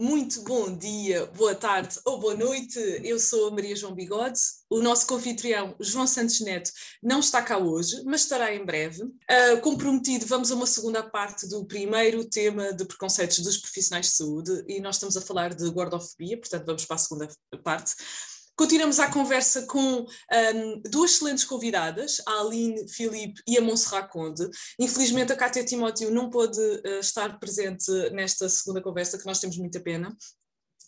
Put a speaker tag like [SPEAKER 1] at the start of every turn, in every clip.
[SPEAKER 1] Muito bom dia, boa tarde ou boa noite. Eu sou a Maria João Bigode. O nosso confitrião, João Santos Neto, não está cá hoje, mas estará em breve. Uh, comprometido, vamos a uma segunda parte do primeiro tema de preconceitos dos profissionais de saúde e nós estamos a falar de gordofobia, portanto, vamos para a segunda parte. Continuamos a conversa com um, duas excelentes convidadas, a Aline Filipe e a Monserrat Conde. Infelizmente a Cátia Timóteo não pôde uh, estar presente nesta segunda conversa, que nós temos muita pena.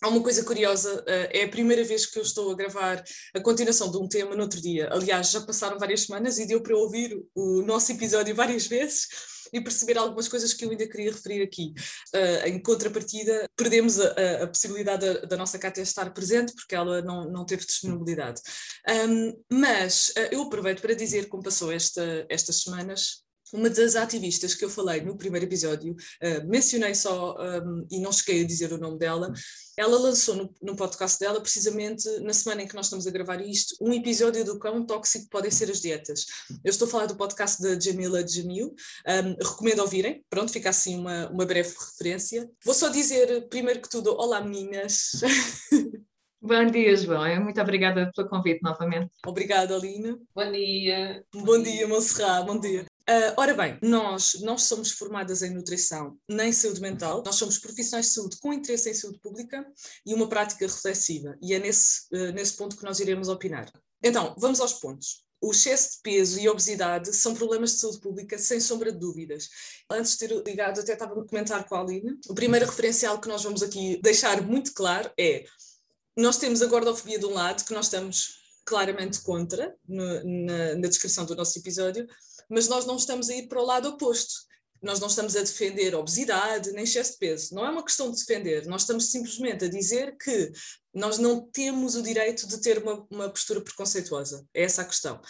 [SPEAKER 1] Há uma coisa curiosa, uh, é a primeira vez que eu estou a gravar a continuação de um tema no outro dia. Aliás, já passaram várias semanas e deu para ouvir o nosso episódio várias vezes e perceber algumas coisas que eu ainda queria referir aqui. Uh, em contrapartida, perdemos a, a, possibilidade da, da, nossa Cátia estar presente, porque ela não, não teve disponibilidade. Um, mas uh, eu aproveito para dizer como passou esta, estas semanas, uma das ativistas que eu falei no primeiro episódio, uh, mencionei só um, e não cheguei a dizer o nome dela, ela lançou no, no, podcast dela, precisamente na semana em que nós estamos a gravar isto, um episódio do quão tóxico podem ser as dietas. Eu estou a falar do podcast da Jamila Jamil, um, recomendo ouvirem, pronto, fica assim uma, uma breve referência. Vou só dizer, primeiro que tudo, olá meninas.
[SPEAKER 2] Bom dia, João. Muito obrigada pelo convite novamente.
[SPEAKER 1] Obrigada, Alina.
[SPEAKER 3] Bom dia.
[SPEAKER 1] Bom dia, Monserrat. Bom dia. Uh, ora bem, nós não somos formadas em nutrição nem saúde mental, nós somos profissionais de saúde com interesse em saúde pública e uma prática reflexiva, e é nesse, uh, nesse ponto que nós iremos opinar. Então, vamos aos pontos. O excesso de peso e obesidade são problemas de saúde pública, sem sombra de dúvidas. Antes de ter ligado, até estava a comentar com a Aline. O primeiro referencial que nós vamos aqui deixar muito claro é: nós temos a gordofobia de um lado, que nós estamos claramente contra no, na, na descrição do nosso episódio, mas nós não estamos a ir para o lado oposto. Nós não estamos a defender obesidade nem excesso de peso. Não é uma questão de defender, nós estamos simplesmente a dizer que nós não temos o direito de ter uma, uma postura preconceituosa. É essa a questão.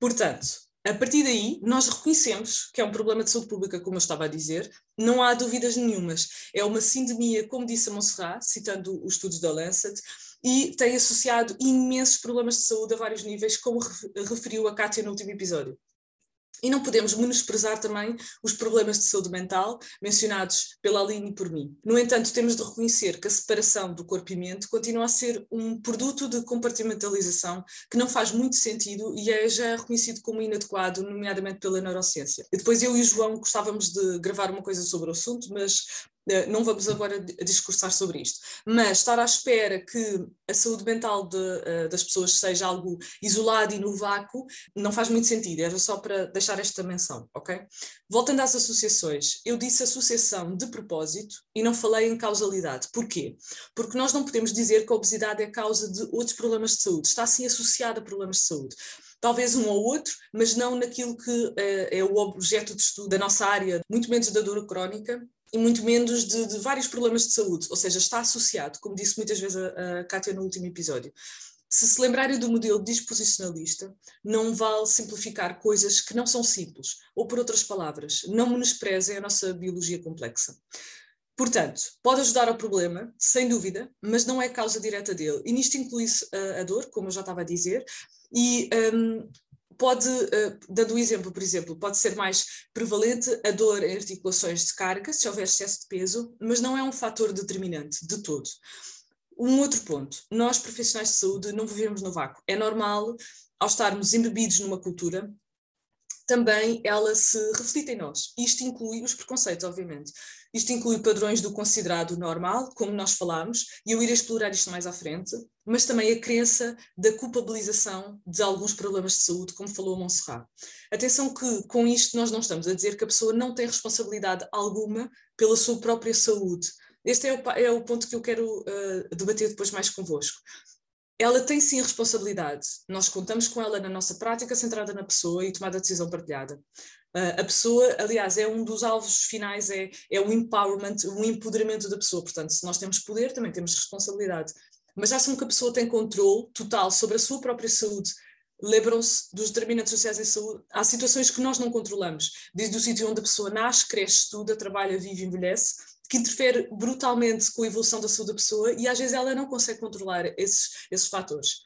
[SPEAKER 1] Portanto, a partir daí, nós reconhecemos que é um problema de saúde pública, como eu estava a dizer, não há dúvidas nenhumas. É uma sindemia, como disse a Monserrat, citando os estudos da Lancet, e tem associado imensos problemas de saúde a vários níveis, como referiu a Kátia no último episódio. E não podemos menosprezar também os problemas de saúde mental mencionados pela Aline e por mim. No entanto, temos de reconhecer que a separação do corpo e mente continua a ser um produto de compartimentalização que não faz muito sentido e é já reconhecido como inadequado, nomeadamente pela neurociência. E depois eu e o João gostávamos de gravar uma coisa sobre o assunto, mas não vamos agora discursar sobre isto, mas estar à espera que a saúde mental de, uh, das pessoas seja algo isolado e no vácuo não faz muito sentido, era só para deixar esta menção, ok? Voltando às associações, eu disse associação de propósito e não falei em causalidade. Porquê? Porque nós não podemos dizer que a obesidade é causa de outros problemas de saúde, está assim associada a problemas de saúde talvez um ou outro, mas não naquilo que uh, é o objeto de estudo da nossa área, muito menos da dor crónica e muito menos de, de, vários problemas de saúde, ou seja, está associado, como disse muitas vezes a, a Kátia no último episódio. Se se lembrarem do modelo disposicionalista, não vale simplificar coisas que não são simples, ou por outras palavras, não menosprezem a nossa biologia complexa. Portanto, pode ajudar ao problema, sem dúvida, mas não é causa direta dele. E nisto inclui-se a, a, dor, como eu já estava a dizer, e um, pode, uh, dando um exemplo, por exemplo, pode ser mais prevalente a dor em articulações de carga, se houver excesso de peso, mas não é um fator determinante de todo. Um outro ponto, nós profissionais de saúde não vivemos no vácuo. É normal, ao estarmos embebidos numa cultura, também ela se reflete em nós. Isto inclui os preconceitos, obviamente. Isto inclui padrões do considerado normal, como nós falámos, e eu irei explorar isto mais à frente, mas também a crença da culpabilização de alguns problemas de saúde, como falou a Monserrat. Atenção que com isto nós não estamos a dizer que a pessoa não tem responsabilidade alguma pela sua própria saúde. Este é o, é o ponto que eu quero uh, debater depois mais convosco ela tem sim responsabilidade. Nós contamos com ela na nossa prática centrada na pessoa e tomada de decisão partilhada. Uh, a pessoa, aliás, é um dos alvos finais, é, é o empowerment, o empoderamento da pessoa. Portanto, se nós temos poder, também temos responsabilidade. Mas acham que a pessoa tem controle total sobre a sua própria saúde. Lembram-se dos determinantes sociais em saúde. Há situações que nós não controlamos, desde o sítio onde a pessoa nasce, cresce, estuda, trabalha, vive, envelhece, que interfere brutalmente com a evolução da saúde da pessoa e às vezes ela não consegue controlar esses, esses fatores.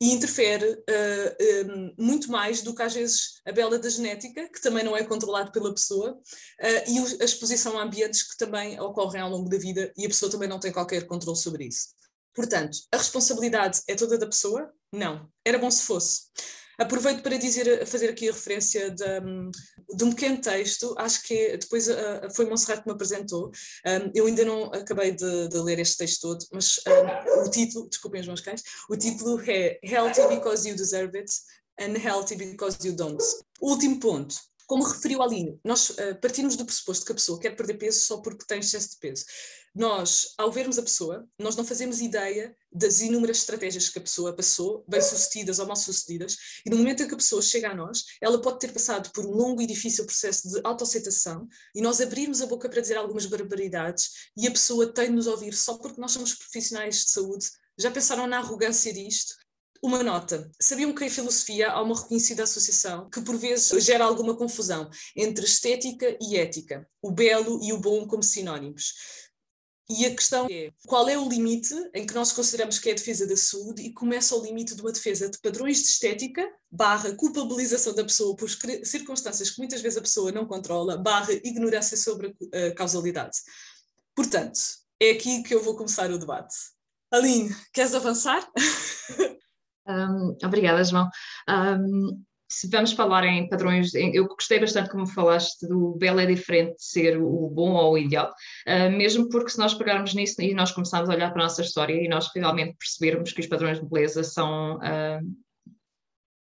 [SPEAKER 1] E interfere uh, eh, um, muito mais do que às vezes a bela da genética, que também não é controlado pela pessoa, uh, e a exposição a ambientes que também ocorrem ao longo da vida e a pessoa também não tem qualquer controle sobre isso. Portanto, a responsabilidade é toda da pessoa? Não. Era bom se fosse. Aproveito para dizer, fazer aqui a referência de, de um pequeno texto, acho que depois uh, foi Monserrat que me apresentou, um, eu ainda não acabei de, de, ler este texto todo, mas o título, desculpem os meus cães, o título é Healthy Because You Deserve It, Unhealthy Because You Don't. Último ponto, como referiu a Aline, nós uh, partimos do pressuposto que a pessoa quer perder peso só porque tem excesso de peso. Nós, ao vermos a pessoa, nós não fazemos ideia das inúmeras estratégias que a pessoa passou, bem-sucedidas ou mal-sucedidas, e no momento em que a pessoa chega a nós, ela pode ter passado por um longo e difícil processo de autoaceitação, e nós abrirmos a boca para dizer algumas barbaridades, e a pessoa tem de nos ouvir só porque nós somos profissionais de saúde. Já pensaram na arrogância disto? Uma nota. Sabiam que em filosofia há uma reconhecida associação que por vezes gera alguma confusão entre estética e ética, o belo e o bom como sinónimos. E a questão é qual é o limite em que nós consideramos que é a defesa da saúde e começa o limite de uma defesa de padrões de estética, barra culpabilização da pessoa por circunstâncias que muitas vezes a pessoa não controla, barra ignorância sobre a causalidade. Portanto, é aqui que eu vou começar o debate. Aline, queres avançar?
[SPEAKER 2] Um, obrigada, João. Um, se vamos falar em padrões, eu gostei bastante como falaste do belo é diferente de ser o bom ou o ideal, mesmo porque se nós pegarmos nisso e nós começarmos a olhar para a nossa história e nós realmente percebermos que os padrões de beleza são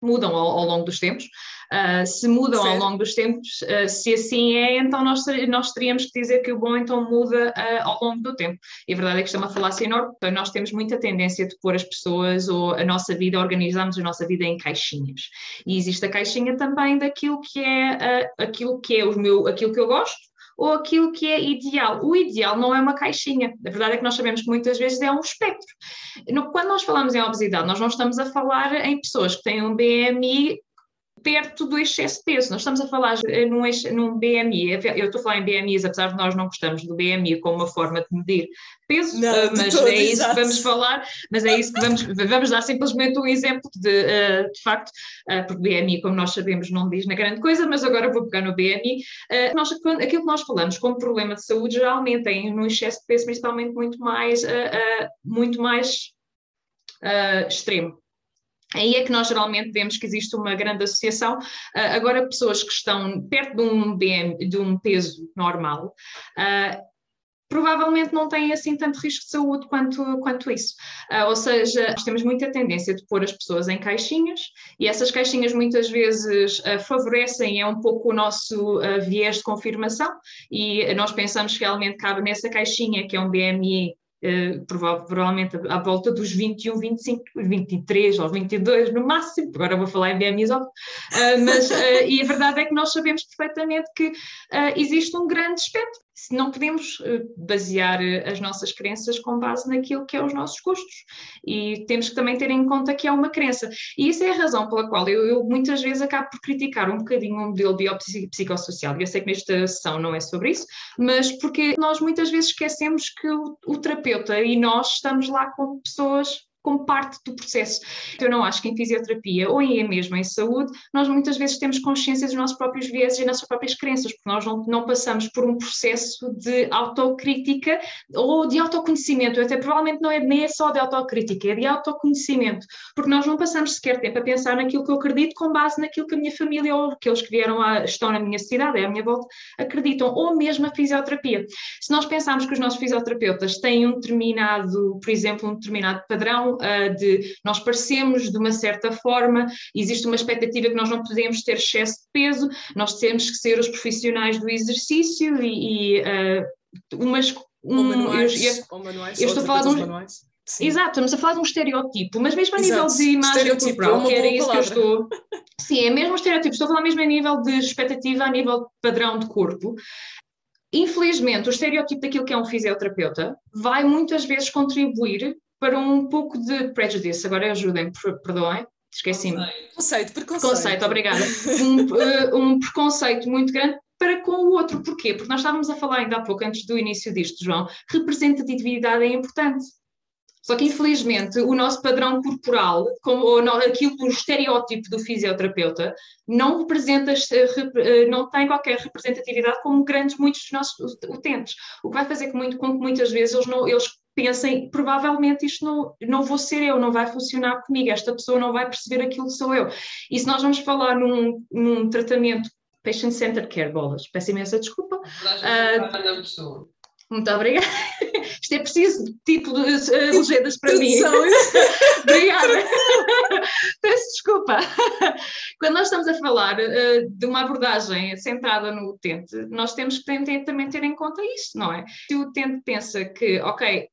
[SPEAKER 2] mudam ao, ao, longo dos tempos. Uh, se mudam ao longo dos tempos, uh, se assim é, então nós, nós teríamos que dizer que o bom então muda uh, ao longo do tempo. E a verdade é que isto é uma falácia enorme, porque nós temos muita tendência de pôr as pessoas ou a nossa vida, organizarmos a nossa vida em caixinhas. E existe a caixinha também daquilo que é aquilo que é o meu, aquilo que eu gosto, ou aquilo que é ideal. O ideal não é uma caixinha. A verdade é que nós sabemos que muitas vezes é um espectro. Quando nós falamos em obesidade, nós não estamos a falar em pessoas que têm um BMI perto do excesso de peso. Nós estamos a falar num, num BMI, eu estou a falar em BMIs, apesar de nós não gostamos do BMI como uma forma de medir peso, não, uh, mas todo, é isso exato. que vamos falar, mas é isso que vamos, vamos dar simplesmente um exemplo de, uh, de facto, porque BMI, como nós sabemos, não diz na grande coisa, mas agora vou pegar no BMI. nós, aquilo que nós falamos como problema de saúde geralmente tem no excesso de peso, principalmente muito mais, muito mais extremo. Aí é que nós geralmente vemos que existe uma grande associação. Uh, agora, pessoas que estão perto de um, BM, de um peso normal, uh, provavelmente não têm assim tanto risco de saúde quanto, quanto isso. Uh, ou seja, nós temos muita tendência de pôr as pessoas em caixinhas e essas caixinhas muitas vezes uh, favorecem, é um pouco o nosso uh, viés de confirmação e nós pensamos que realmente cabe nessa caixinha que é um BMI provavelmente à volta dos 21, 25, 23 ou 22 no máximo, agora vou falar em BMIs, uh, mas uh, e a verdade é que nós sabemos perfeitamente que existe um grande espectro não podemos eh, basear eh, as nossas crenças com base naquilo que é os nossos gostos. E temos que também ter em conta que é uma crença. E isso é a razão pela qual eu, eu muitas vezes acabo por criticar um bocadinho o modelo biopsicossocial eu sei que nesta sessão não é sobre isso, mas porque nós muitas vezes esquecemos que o, o terapeuta e nós estamos lá com pessoas como parte do processo. Eu não acho que em fisioterapia ou em mesmo em saúde, nós muitas vezes temos consciência dos nossos próprios vieses e nossas próprias crenças, porque nós não, não passamos por um processo de autocrítica ou de autoconhecimento. Até provavelmente não é nem é só de autocrítica, é de autoconhecimento, porque nós não passamos sequer tempo a pensar naquilo que eu acredito com base naquilo que a minha família ou aqueles que vieram a, estão na minha cidade, é à minha volta, acreditam, ou mesmo a fisioterapia. Se nós pensarmos que os nossos fisioterapeutas têm um determinado, por exemplo, um determinado padrão uh, de nós parecemos de uma certa forma, existe uma expectativa que nós não podemos ter excesso de peso, nós temos que ser os profissionais do exercício e, e uh, umas.
[SPEAKER 1] Um, manuais, eu, eu, manuais, eu estou a falar de um,
[SPEAKER 2] Sim. Exato, estamos a falar de um estereótipo, mas mesmo a Exato. nível de imagem é corporal, é que era isso palavra. que eu estou. Sim, é mesmo um estereótipo, estou a falar mesmo a nível de expectativa, a nível de padrão de corpo. Infelizmente, o estereótipo daquilo que é um fisioterapeuta vai muitas vezes contribuir para um pouco de prejudice. Agora ajudem, perdoem, esqueci-me.
[SPEAKER 1] Preconceito, preconceito.
[SPEAKER 2] Preconceito, obrigada. Um, eh, um preconceito muito grande para com o outro. Porquê? Porque nós estávamos a falar ainda há pouco, antes do início disto, João, representatividade é importante. Só que, infelizmente, o nosso padrão corporal, como, ou não, aquilo, o estereótipo do fisioterapeuta, não representa, eh, não tem qualquer representatividade como grandes, muitos dos nossos utentes. O que vai fazer com, muito, com que muitas vezes eles, não, eles pensem, provavelmente isto não, não vou ser eu, não vai funcionar comigo, esta pessoa não vai perceber aquilo que sou eu. E se nós vamos falar num, num tratamento patient-centered care, bolas, peço imensa desculpa. Uh, muito obrigada. Isto é preciso tipo de uh, legendas para mim. obrigada. Peço desculpa. Quando nós estamos a falar uh, de uma abordagem centrada no utente, nós temos que também ter em conta isso, não é? Se o utente pensa que, ok,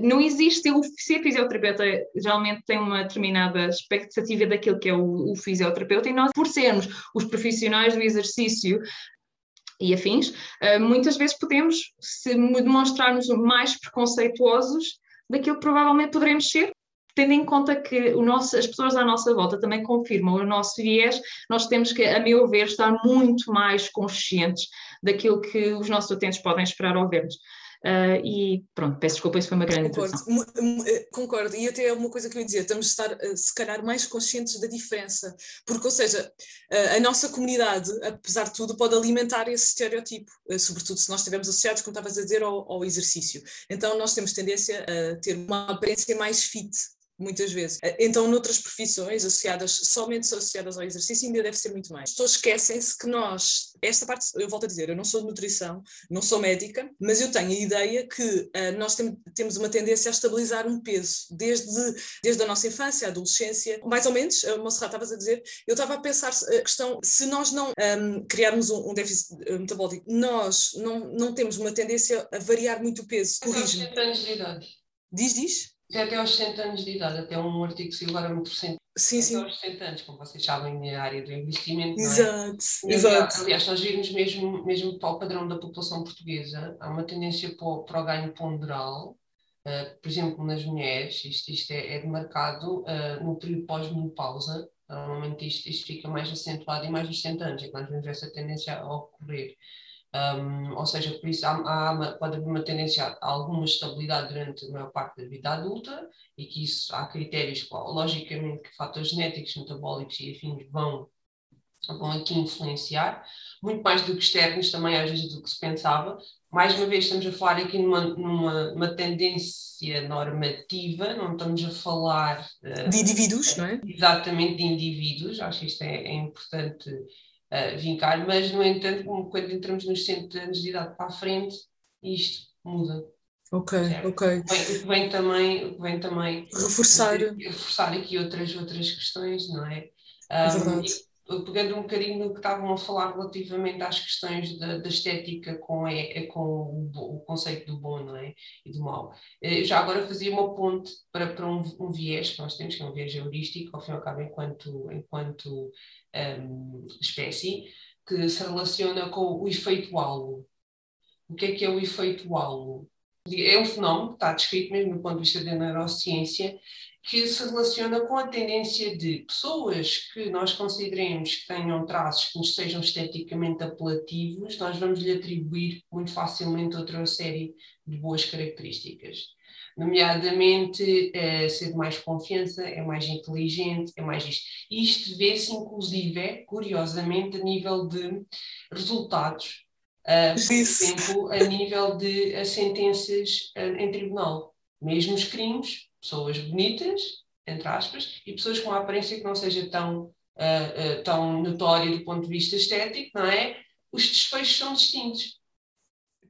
[SPEAKER 2] não existe, o fisioterapeuta geralmente tem uma determinada expectativa daquilo que é o, o, fisioterapeuta e nós, por sermos os profissionais do exercício e afins, uh, muitas vezes podemos se demonstrarmos mais preconceituosos daquilo que provavelmente poderemos ser, tendo em conta que nosso, as pessoas à nossa volta também confirmam o nosso viés, nós temos que, a meu ver, estar muito mais conscientes daquilo que os nossos utentes podem esperar ao ver-nos. Uh, e pronto, peço desculpa, isso foi uma grande
[SPEAKER 1] Concordo, eh, concordo, e até é uma coisa que eu ia dizer, estamos a estar, uh, se calhar, mais conscientes da diferença, porque, ou seja, a nossa comunidade, apesar de tudo, pode alimentar esse estereotipo, sobretudo se nós estivermos associados, como estavas a dizer, ao, ao exercício. Então, nós temos tendência a ter uma aparência mais fit, muitas vezes. Eh, então, noutras profissões associadas, somente associadas ao exercício, ainda deve ser muito mais. As pessoas esquecem-se que nós, esta parte, eu volto a dizer, eu não sou de nutrição, não sou médica, mas eu tenho a ideia que uh, nós tem, temos uma tendência a estabilizar um peso, desde, desde a nossa infância, a adolescência, mais ou menos, a Monserrat estavas a dizer, eu estava a pensar a questão, se nós não um, ehm, criarmos um, um, déficit eh, metabólico, nós não, não temos uma tendência a variar muito o peso, corrige-me. Diz, diz?
[SPEAKER 3] É até aos 60 anos de idade, até um artigo que saiu agora muito recente.
[SPEAKER 1] Sim, sim.
[SPEAKER 3] Até aos 60 anos, como vocês sabem, na área do investimento.
[SPEAKER 1] Exato,
[SPEAKER 3] é?
[SPEAKER 1] exato.
[SPEAKER 3] Aliás, nós virmos mesmo, mesmo para o padrão da população portuguesa, há uma tendência para o, para o ganho ponderal, uh, por exemplo, nas mulheres, isto, isto é, é demarcado uh, no período pós-menopausa, normalmente isto, isto fica mais acentuado e mais dos 60 anos, é que nós vemos essa tendência a ocorrer. Um, ou seja, por isso há, há, pode haver uma tendência a alguma estabilidade durante a maior parte da vida adulta e que isso há critérios, logicamente, que fatores genéticos, metabólicos e afins vão, vão aqui influenciar, muito mais do que externos também, às vezes, do que se pensava. Mais uma vez, estamos a falar aqui numa, numa tendência normativa, não estamos a falar.
[SPEAKER 1] Uh, de indivíduos, não é?
[SPEAKER 3] Exatamente, de indivíduos, acho que isto é, é importante uh, vincar, mas no entanto, quando entramos nos 100 anos de idade para a frente, isto muda.
[SPEAKER 1] Ok, certo? ok.
[SPEAKER 3] O que vem também, vem também
[SPEAKER 1] reforçar.
[SPEAKER 3] reforçar aqui outras, outras questões, não é?
[SPEAKER 1] é verdade
[SPEAKER 3] pegando um bocadinho no que estavam a falar relativamente às questões da, da estética com, é, com o, o, conceito do bom não é? e do mau. Eh, já agora fazia uma ponte para, para um, um, viés que nós temos, que é um viés heurístico, ao fim e ao cabo, enquanto, enquanto um, espécie, que se relaciona com o efeito halo. O que é que é o efeito halo? É um fenómeno que está descrito mesmo do ponto de vista da neurociência, que se relaciona com a tendência de pessoas que nós consideremos que tenham traços que nos sejam esteticamente apelativos, nós vamos lhe atribuir muito facilmente outra série de boas características. Nomeadamente, é, ser de mais confiança, é mais inteligente, é mais isto. Isto vê-se, inclusive, curiosamente, a nível de resultados, uh, por exemplo, a nível de sentenças uh, em tribunal. Mesmo os crimes, pessoas bonitas, entre aspas, e pessoas com uma aparência que não seja tão, uh, uh, tão notória do ponto de vista estético, não é? Os desfechos são distintos.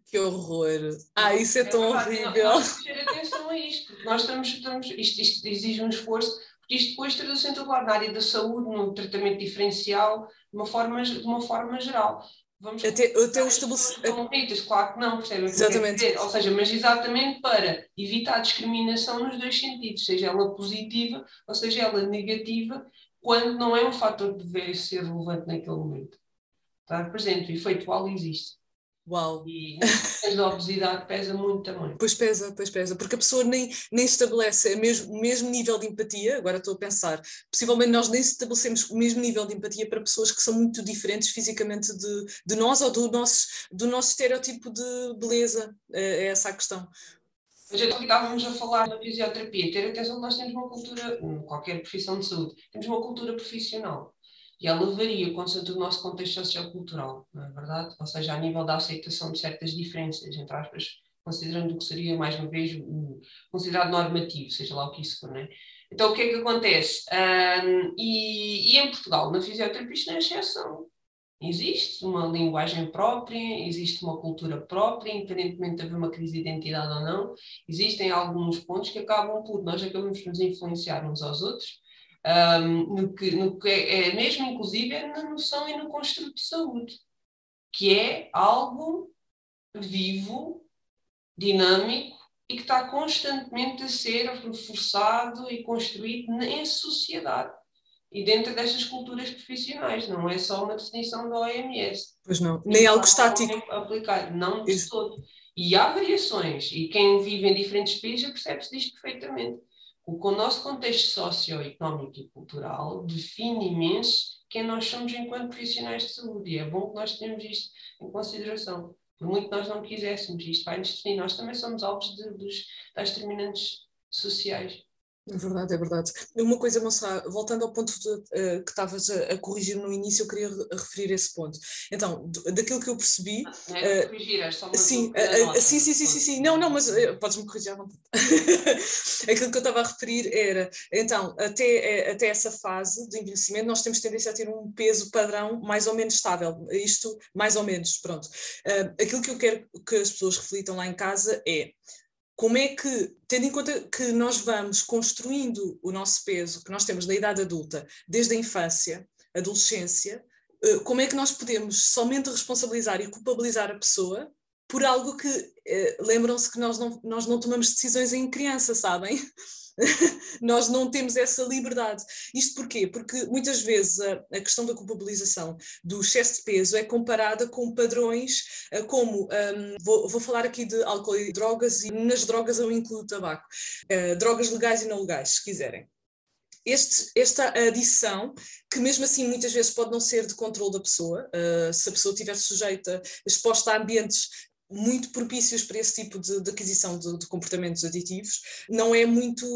[SPEAKER 1] Que horror! Ah, isso é, é tão verdade, horrível!
[SPEAKER 3] Nós ter atenção a isto, porque nós estamos, estamos isto, isto exige um esforço, porque isto depois traduz-se em todo lado, na área da saúde, no tratamento diferencial, de uma forma, de uma forma geral.
[SPEAKER 1] Vamos até, até o estabelecimento.
[SPEAKER 3] Claro que não, percebem?
[SPEAKER 1] Exatamente.
[SPEAKER 3] Ou seja, mas exatamente para evitar discriminação nos dois sentidos, seja ela positiva ou seja ela negativa, quando não é um fator que deve ser relevante naquele momento. Estar presente, o efeito algo existe.
[SPEAKER 1] Uau!
[SPEAKER 3] E a obesidade pesa muito também.
[SPEAKER 1] Pois pesa, pois pesa, porque a pessoa nem, nem estabelece o mesmo, mesmo nível de empatia, agora estou a pensar, possivelmente nós nem estabelecemos o mesmo nível de empatia para pessoas que são muito diferentes fisicamente de, de nós ou do nosso, do nosso estereotipo de beleza, é, é essa a questão.
[SPEAKER 3] Mas então estávamos a falar da fisioterapia, ter atenção que nós temos uma cultura, qualquer profissão de saúde, temos uma cultura profissional. E ela varia consoante o nosso contexto sociocultural, não é verdade? Ou seja, a nível da aceitação de certas diferenças, entre aspas, considerando o que seria, mais uma vez, o considerado normativo, seja lá o que isso for, não é? Então, o que é que acontece? Um, e, e, em Portugal, na fisioterapia, isto não é exceção. Existe uma linguagem própria, existe uma cultura própria, independentemente de haver uma crise de identidade ou não, existem alguns pontos que acabam por, nós acabamos por nos influenciar uns aos outros, um, no, que, no que é, é, mesmo inclusive é na noção e no construto de saúde, que é algo vivo, dinâmico e que está constantemente a ser reforçado e construído em sociedade e dentro destas culturas profissionais, não é só uma definição da OMS.
[SPEAKER 1] Pois não, nem algo estático.
[SPEAKER 3] Aplicado, não de Isso. todo. E há variações, e quem vive em diferentes países percebe-se disto perfeitamente. O, nosso contexto socioeconómico e cultural define imenso quem nós somos enquanto profissionais de saúde, e é bom que nós tenhamos isto em consideração. Por muito que nós não quiséssemos, isto vai nos definir. Nós também somos alvos de, dos, das determinantes sociais.
[SPEAKER 1] É verdade, é verdade. Uma coisa, Moça, voltando ao ponto de, uh, que estavas a, a, corrigir no início, eu queria referir esse ponto. Então, daquilo que eu percebi.
[SPEAKER 3] Ah, é uh, corrigir, é só uma
[SPEAKER 1] sim, uh, sim, sim, sim, sim, sim, Não, não, mas podes-me corrigir à vontade. aquilo que eu estava a referir era, então, até, até essa fase de envelhecimento, nós temos tendência a ter um peso padrão mais ou menos estável. Isto, mais ou menos, pronto. aquilo que eu quero que as pessoas reflitam lá em casa é como é que, tendo em conta que nós vamos construindo o nosso peso que nós temos na idade adulta, desde a infância, adolescência, eh, como é que nós podemos somente responsabilizar e culpabilizar a pessoa por algo que, eh, lembram-se que nós não, nós não tomamos decisões em criança, sabem? nós não temos essa liberdade. Isto porquê? Porque muitas vezes a, a, questão da culpabilização do excesso de peso é comparada com padrões uh, como, um, vou, vou, falar aqui de álcool e drogas, e nas drogas eu incluo tabaco, uh, drogas legais e não legais, se quiserem. Este, esta adição, que mesmo assim muitas vezes pode não ser de controle da pessoa, uh, se a pessoa estiver sujeita, exposta a ambientes muito propícios para esse tipo de, de aquisição de, de, comportamentos aditivos, não é muito,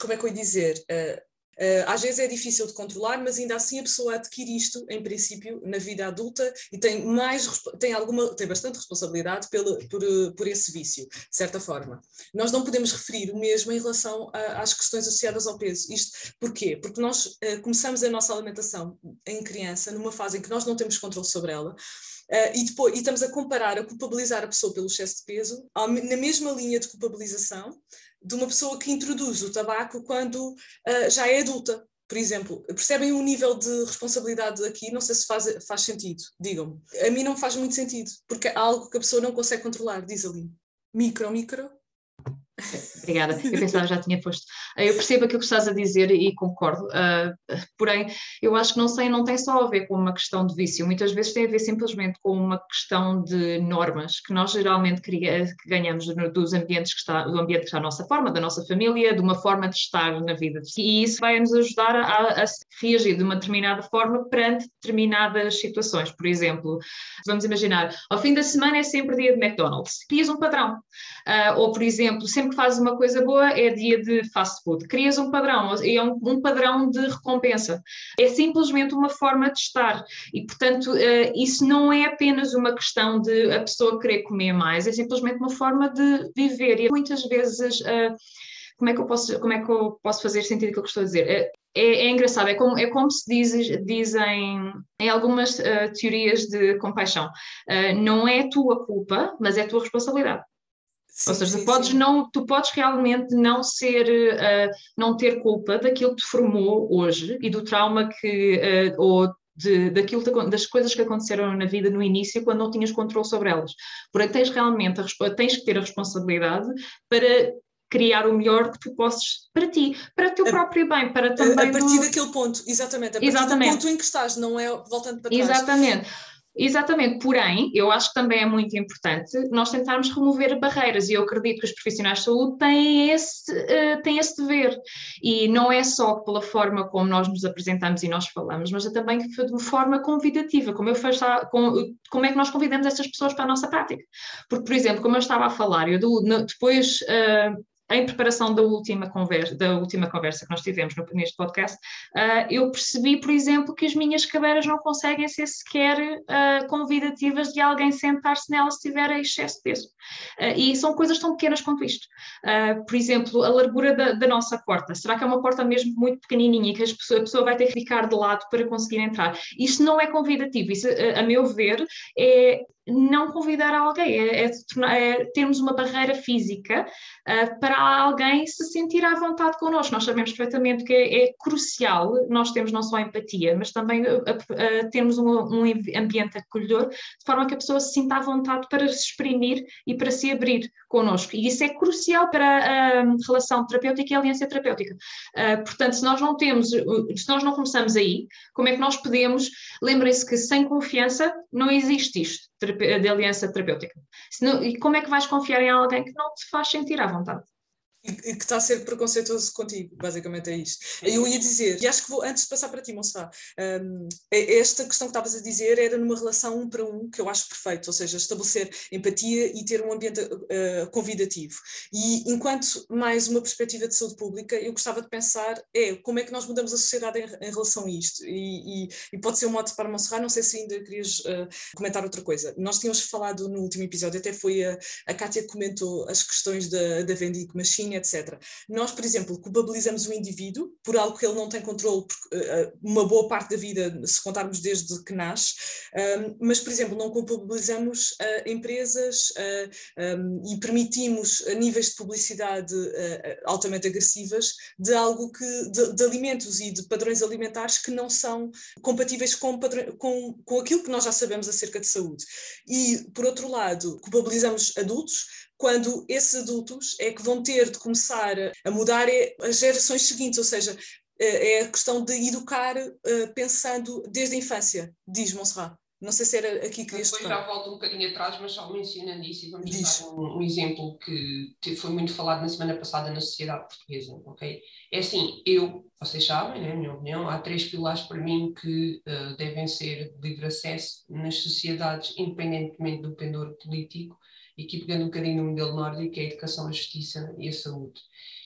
[SPEAKER 1] como é que eu ia dizer, uh, uh, às vezes é difícil de controlar, mas ainda assim a pessoa adquire isto, em princípio, na vida adulta e tem mais, tem alguma, tem bastante responsabilidade pelo, por, por esse vício, de certa forma. Nós não podemos referir o mesmo em relação a, às questões associadas ao peso. Isto porquê? Porque nós uh, começamos a nossa alimentação em criança, numa fase em que nós não temos controle sobre ela, Uh, e, depois, e estamos a comparar, a culpabilizar a pessoa pelo excesso de peso, na mesma linha de culpabilização de uma pessoa que introduz o tabaco quando uh, já é adulta. Por exemplo, percebem o nível de responsabilidade aqui? Não sei se faz, faz sentido, digam-me. A mim não faz muito sentido, porque é algo que a pessoa não consegue controlar, diz ali. Micro, micro,
[SPEAKER 2] Obrigada, eu pensava já tinha posto. Eu percebo aquilo que estás a dizer e concordo, uh, porém, eu acho que não sei, não tem só a ver com uma questão de vício, muitas vezes tem a ver simplesmente com uma questão de normas que nós geralmente que ganhamos dos ambientes que está, do ambiente que está à nossa forma, da nossa família, de uma forma de estar na vida. E isso vai nos ajudar a, a reagir de uma determinada forma perante determinadas situações. Por exemplo, vamos imaginar, ao fim da semana é sempre dia de McDonald's, crias um padrão. Uh, ou, por exemplo, sempre sempre que fazes uma coisa boa é dia de fast food. Crias um padrão, é um, um padrão de recompensa. É simplesmente uma forma de estar. E, portanto, uh, isso não é apenas uma questão de a pessoa querer comer mais, é simplesmente uma forma de viver. E muitas vezes. Uh, como é que eu posso, como é que eu posso fazer sentido aquilo que estou a dizer? É, é, é, engraçado, é como, é como se diz, dizem em algumas uh, teorias de compaixão. Uh, não é tua culpa, mas é tua responsabilidade. Sim, Ou seja, sim, tu, podes sim. Não, tu podes realmente não ser, uh, não ter culpa daquilo que te formou hoje e do trauma que, uh, ou de, daquilo, das coisas que aconteceram na vida no início quando não tinhas controle sobre elas. Porém, tens realmente, a, tens que ter a responsabilidade para criar o melhor que tu possas para ti, para o teu próprio bem, para também...
[SPEAKER 1] A, partir do... daquele ponto, exatamente, a partir exatamente. do ponto em que estás, não é voltando para trás.
[SPEAKER 2] Exatamente. Exatamente, porém, eu acho que também é muito importante nós tentarmos remover barreiras, e eu acredito que os profissionais de saúde têm esse, uh, têm esse dever, e não é só pela forma como nós nos apresentamos e nós falamos, mas é também de forma convidativa, como, eu faço, como, é que nós convidamos essas pessoas para a nossa prática. Porque, por exemplo, como eu estava a falar, eu do, depois uh, em preparação da última conversa, da última conversa que nós tivemos no, neste podcast, uh, eu percebi, por exemplo, que as minhas cadeiras não conseguem ser sequer uh, convidativas de alguém sentar-se nelas se tiver excesso de peso. Uh, e são coisas tão pequenas quanto isto. por exemplo, a largura da, da, nossa porta. Será que é uma porta mesmo muito pequenininha que a pessoa vai ter que ficar de lado para conseguir entrar? Isto não é convidativo. Isso, a, a meu ver, é não convidar alguém, é, é, é, termos uma barreira física uh, alguém se sentir à vontade connosco. Nós sabemos perfeitamente que é, é crucial nós temos não só empatia, mas também uh, uh, termos um, um, ambiente acolhedor, de forma que a pessoa se sinta à vontade para se exprimir e para se abrir connosco. E isso é crucial para a relação terapêutica e a aliança terapêutica. portanto, se nós não temos, se nós não começamos aí, como é que nós podemos, lembrem-se que sem confiança não existe isto de aliança terapêutica. E como é que vais confiar em alguém que não te faz sentir à vontade?
[SPEAKER 1] E, que está a ser preconceituoso contigo, basicamente é isto. Eu ia dizer, e acho que vou, antes de passar para ti, Monserrat, um, é, esta questão que estavas a dizer era numa relação um para um, que eu acho perfeito, ou seja, estabelecer empatia e ter um ambiente uh, convidativo. E enquanto mais uma perspectiva de saúde pública, eu gostava de pensar é como é que nós mudamos a sociedade em, em relação a isto. E, e, e, pode ser um modo para Monserrat, não sei se ainda querias uh, comentar outra coisa. Nós tínhamos falado no último episódio, até foi a, a Kátia que comentou as questões da, da vending machine, etc. Nós, por exemplo, culpabilizamos o indivíduo por algo que ele não tem controle, porque, uh, uma boa parte da vida, se contarmos desde que nasce, um, mas, por exemplo, não culpabilizamos uh, empresas um, e permitimos níveis de publicidade altamente agressivas de algo que, de, de, alimentos e de padrões alimentares que não são compatíveis com, com, com aquilo que nós já sabemos acerca de saúde. E, por outro lado, culpabilizamos adultos quando esses adultos é que vão ter de começar a mudar é as gerações seguintes, ou seja, é, é a questão de educar eh, pensando desde a infância, diz Monserrat. Não sei se era aqui que querias
[SPEAKER 3] Depois já volto um bocadinho atrás, mas só mencionando isso e vamos Diz. dar um, um, exemplo que foi muito falado na semana passada na sociedade portuguesa, ok? É assim, eu, vocês sabem, né, minha opinião, há três pilares para mim que uh, devem ser de livre acesso nas sociedades, independentemente do pendor político, e aqui pegando um bocadinho no modelo nórdico, é a educação, a justiça e a saúde.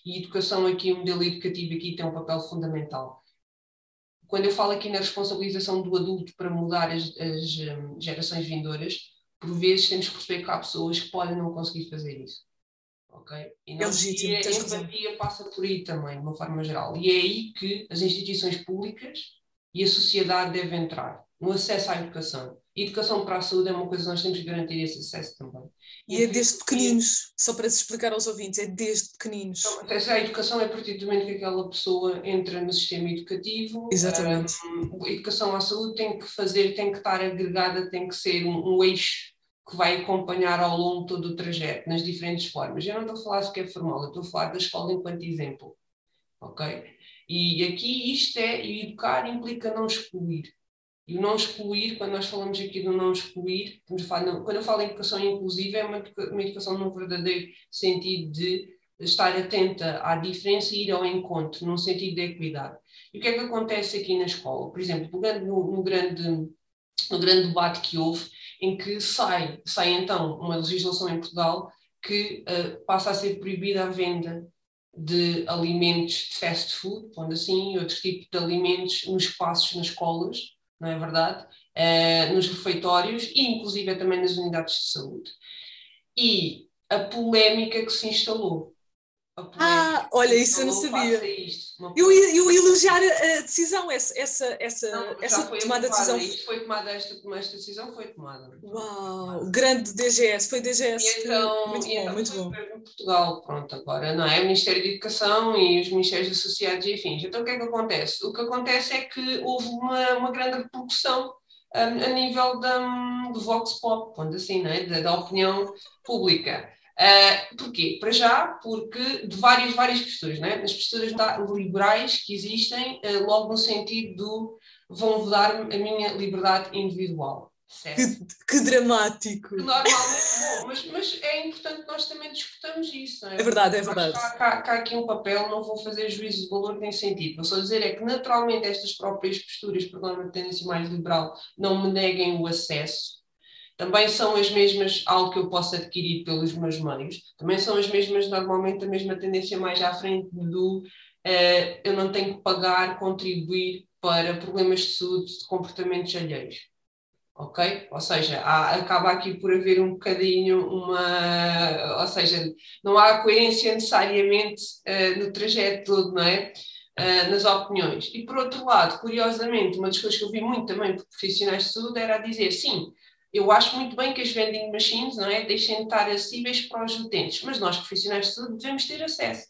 [SPEAKER 3] E a educação aqui, o modelo educativo aqui tem um papel fundamental. Quando eu falo aqui na responsabilização do adulto para mudar as, as um, gerações vindouras, por vezes temos que perceber que há pessoas que podem não conseguir fazer isso. ok E não,
[SPEAKER 1] é legítimo,
[SPEAKER 3] e a empatia passa por aí também, de uma forma geral. E é aí que as instituições públicas e a sociedade devem entrar, no acesso à educação. E educação para a saúde é uma coisa que nós temos que garantir esse acesso também.
[SPEAKER 1] E é desde pequeninos, só para se explicar aos ouvintes, é desde pequeninos.
[SPEAKER 3] Então, a educação é a partir do momento que aquela pessoa entra no sistema educativo.
[SPEAKER 1] Exatamente.
[SPEAKER 3] Um, a educação à saúde tem que fazer, tem que estar agregada, tem que ser um, um eixo que vai acompanhar ao longo todo o trajeto, nas diferentes formas. Eu não estou a falar sequer formal, eu estou a falar da escola enquanto exemplo. Ok? E aqui isto é, educar implica não excluir. E o não excluir, quando nós falamos aqui do não excluir, quando eu falo em educação inclusiva, é uma, educação num verdadeiro sentido de estar atenta à diferença e ir ao encontro, num sentido de equidade. E o que é que acontece aqui na escola? Por exemplo, no, no, grande, no grande debate que houve, em que sai, sai então uma legislação em Portugal que uh, passa a ser proibida a venda de alimentos de fast food, pondo assim, outro tipo de alimentos nos espaços nas escolas, não é verdade? Uh, nos refeitórios e inclusive também nas unidades de saúde. E a polémica que se instalou.
[SPEAKER 1] Ah, olha, isso eu não sabia. Isto, eu, eu ia elogiar a decisão, essa, essa, essa,
[SPEAKER 3] não,
[SPEAKER 1] essa tomada de decisão.
[SPEAKER 3] Isto foi tomada, esta, esta decisão foi tomada.
[SPEAKER 1] Uau, grande DGS, foi DGS.
[SPEAKER 3] E então, muito bom, então muito bom. Portugal, pronto, agora não é? O Ministério da Educação e os Ministérios Associados e afins. Então o que é que acontece? O que acontece é que houve uma, uma grande repercussão um, a nível da, do Vox Pop, quando assim, não é? da, da opinião pública. Uh, porquê? Para já, porque de várias, várias questões, né? as posturas liberais que existem, uh, logo no sentido do vão dar a minha liberdade individual.
[SPEAKER 1] Que, que, dramático!
[SPEAKER 3] Normalmente, bom, mas, mas, é importante que nós também discutamos isso.
[SPEAKER 1] É? é? verdade, é verdade.
[SPEAKER 3] Há, aqui um papel, não vou fazer juízo de valor nem sentido. Vou só dizer é que naturalmente estas próprias posturas, por norma de tendência mais liberal, não me neguem o acesso. Também são as mesmas, algo que eu posso adquirir pelos meus meios, também são as mesmas, normalmente, a mesma tendência mais à frente do uh, eu não tenho que pagar, contribuir para problemas de saúde de comportamentos alheios ok? Ou seja, há, acaba aqui por haver um bocadinho uma. Ou seja, não há coerência necessariamente uh, no trajeto todo, não é? Uh, nas opiniões. E por outro lado, curiosamente, uma das coisas que eu vi muito também por profissionais de saúde era dizer: sim, eu acho muito bem que as vending machines não é, deixem de estar acessíveis para os utentes, mas nós, profissionais de saúde, devemos ter acesso.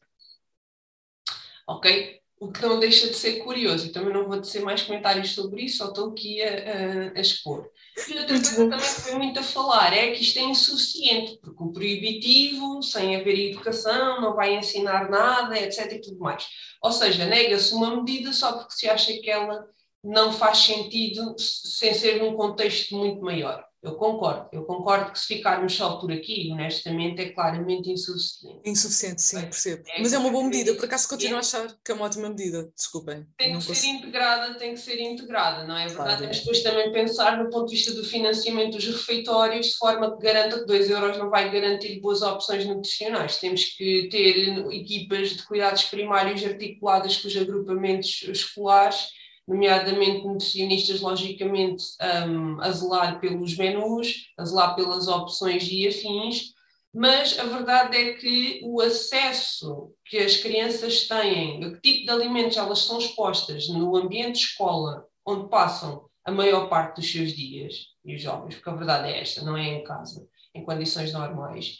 [SPEAKER 3] Ok? o que não deixa de ser curioso, e também não vou dizer mais comentários sobre isso, só estou aqui a, a, a expor. E outra coisa também que foi muito a falar é que isto é insuficiente, porque o proibitivo, sem haver educação, não vai ensinar nada, etc. e tudo mais. Ou seja, nega-se uma medida só porque se acha que ela não faz sentido sem ser num contexto muito maior. Eu concordo, eu concordo que se ficarmos só por aqui, honestamente, é claramente insuficiente.
[SPEAKER 1] Insuficiente, sim, percebo. É, Mas é uma boa medida, por acaso continuo a achar que é uma ótima medida, desculpem.
[SPEAKER 3] Tem que ser integrada, tem que ser integrada, não é verdade? Claro. Temos depois também pensar no ponto de vista do financiamento dos refeitórios, de forma que garanta que 2 euros não vai garantir boas opções nutricionais. Temos que ter equipas de cuidados primários articuladas com os agrupamentos escolares nomeadamente nutricionistas, logicamente, um, a zelar pelos menus, a zelar pelas opções e afins, mas a verdade é que o acesso que as crianças têm, a que tipo de alimentos elas são expostas no ambiente de escola, onde passam a maior parte dos seus dias, e os jovens, porque a verdade é esta, não é em casa, em condições normais,